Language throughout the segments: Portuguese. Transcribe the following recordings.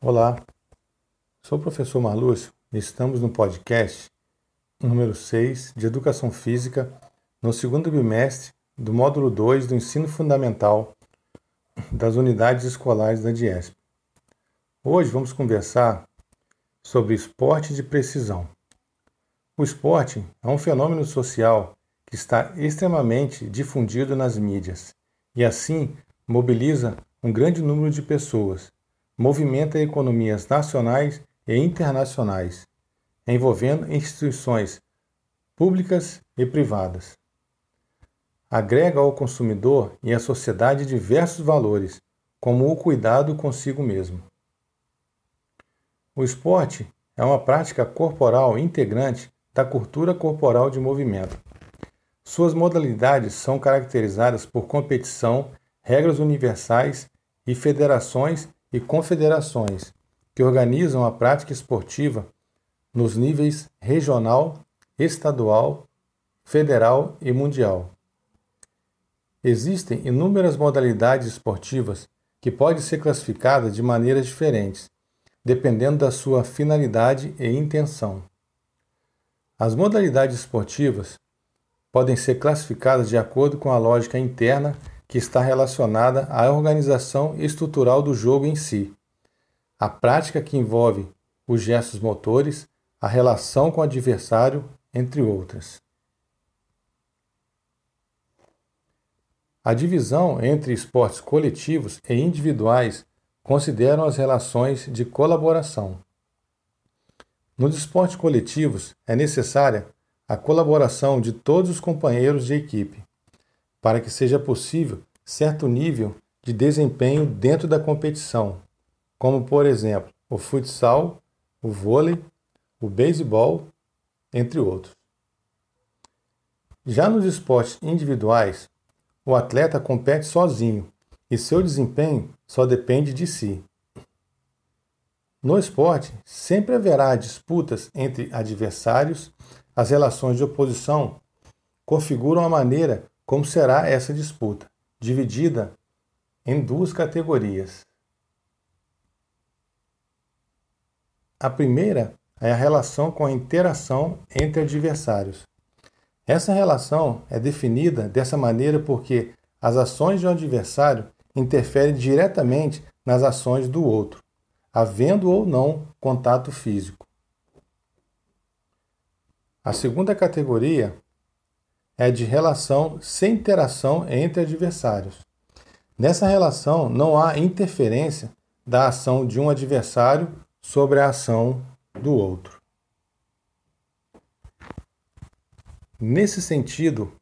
Olá, sou o professor Marlúcio e estamos no podcast número 6 de Educação Física no segundo bimestre do módulo 2 do Ensino Fundamental das Unidades Escolares da DIESP. Hoje vamos conversar sobre esporte de precisão. O esporte é um fenômeno social que está extremamente difundido nas mídias e assim mobiliza um grande número de pessoas movimenta economias nacionais e internacionais, envolvendo instituições públicas e privadas. Agrega ao consumidor e à sociedade diversos valores, como o cuidado consigo mesmo. O esporte é uma prática corporal integrante da cultura corporal de movimento. Suas modalidades são caracterizadas por competição, regras universais e federações e confederações que organizam a prática esportiva nos níveis regional, estadual, federal e mundial. Existem inúmeras modalidades esportivas que podem ser classificadas de maneiras diferentes, dependendo da sua finalidade e intenção. As modalidades esportivas podem ser classificadas de acordo com a lógica interna que está relacionada à organização estrutural do jogo em si, a prática que envolve os gestos motores, a relação com o adversário, entre outras. A divisão entre esportes coletivos e individuais consideram as relações de colaboração. Nos esportes coletivos é necessária a colaboração de todos os companheiros de equipe para que seja possível certo nível de desempenho dentro da competição, como por exemplo o futsal, o vôlei, o beisebol, entre outros. Já nos esportes individuais, o atleta compete sozinho e seu desempenho só depende de si. No esporte, sempre haverá disputas entre adversários, as relações de oposição configuram a maneira como será essa disputa, dividida em duas categorias. A primeira é a relação com a interação entre adversários. Essa relação é definida dessa maneira porque as ações de um adversário interferem diretamente nas ações do outro, havendo ou não contato físico. A segunda categoria é de relação sem interação entre adversários. Nessa relação não há interferência da ação de um adversário sobre a ação do outro. Nesse sentido,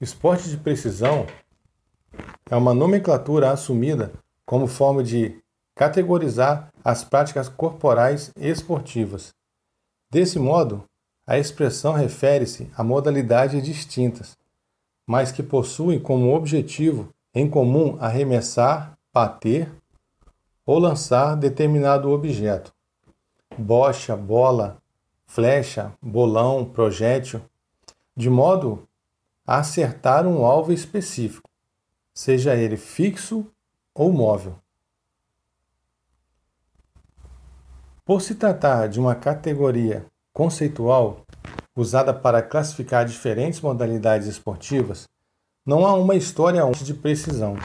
esporte de precisão é uma nomenclatura assumida como forma de categorizar as práticas corporais esportivas. Desse modo, a expressão refere-se a modalidades distintas, mas que possuem como objetivo em comum arremessar, bater ou lançar determinado objeto. Bocha, bola, flecha, bolão, projétil, de modo a acertar um alvo específico, seja ele fixo ou móvel. Por se tratar de uma categoria conceitual usada para classificar diferentes modalidades esportivas, não há uma história de precisão.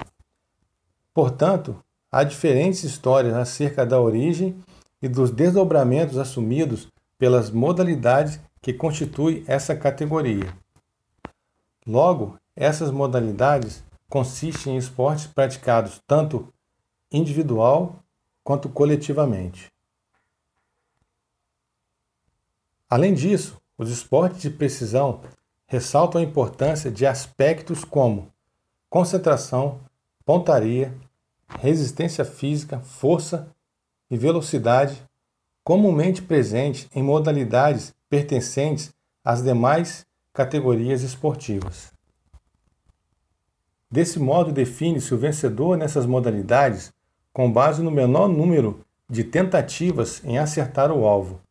Portanto, há diferentes histórias acerca da origem e dos desdobramentos assumidos pelas modalidades que constituem essa categoria. Logo, essas modalidades consistem em esportes praticados tanto individual quanto coletivamente. Além disso, os esportes de precisão ressaltam a importância de aspectos como concentração, pontaria, resistência física, força e velocidade, comumente presente em modalidades pertencentes às demais categorias esportivas. Desse modo, define-se o vencedor nessas modalidades com base no menor número de tentativas em acertar o alvo,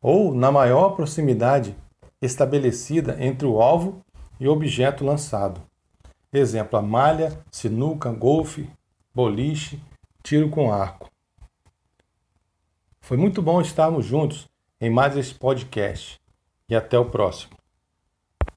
ou na maior proximidade estabelecida entre o alvo e o objeto lançado. Exemplo: a malha, sinuca, golfe, boliche, tiro com arco. Foi muito bom estarmos juntos em mais esse podcast e até o próximo.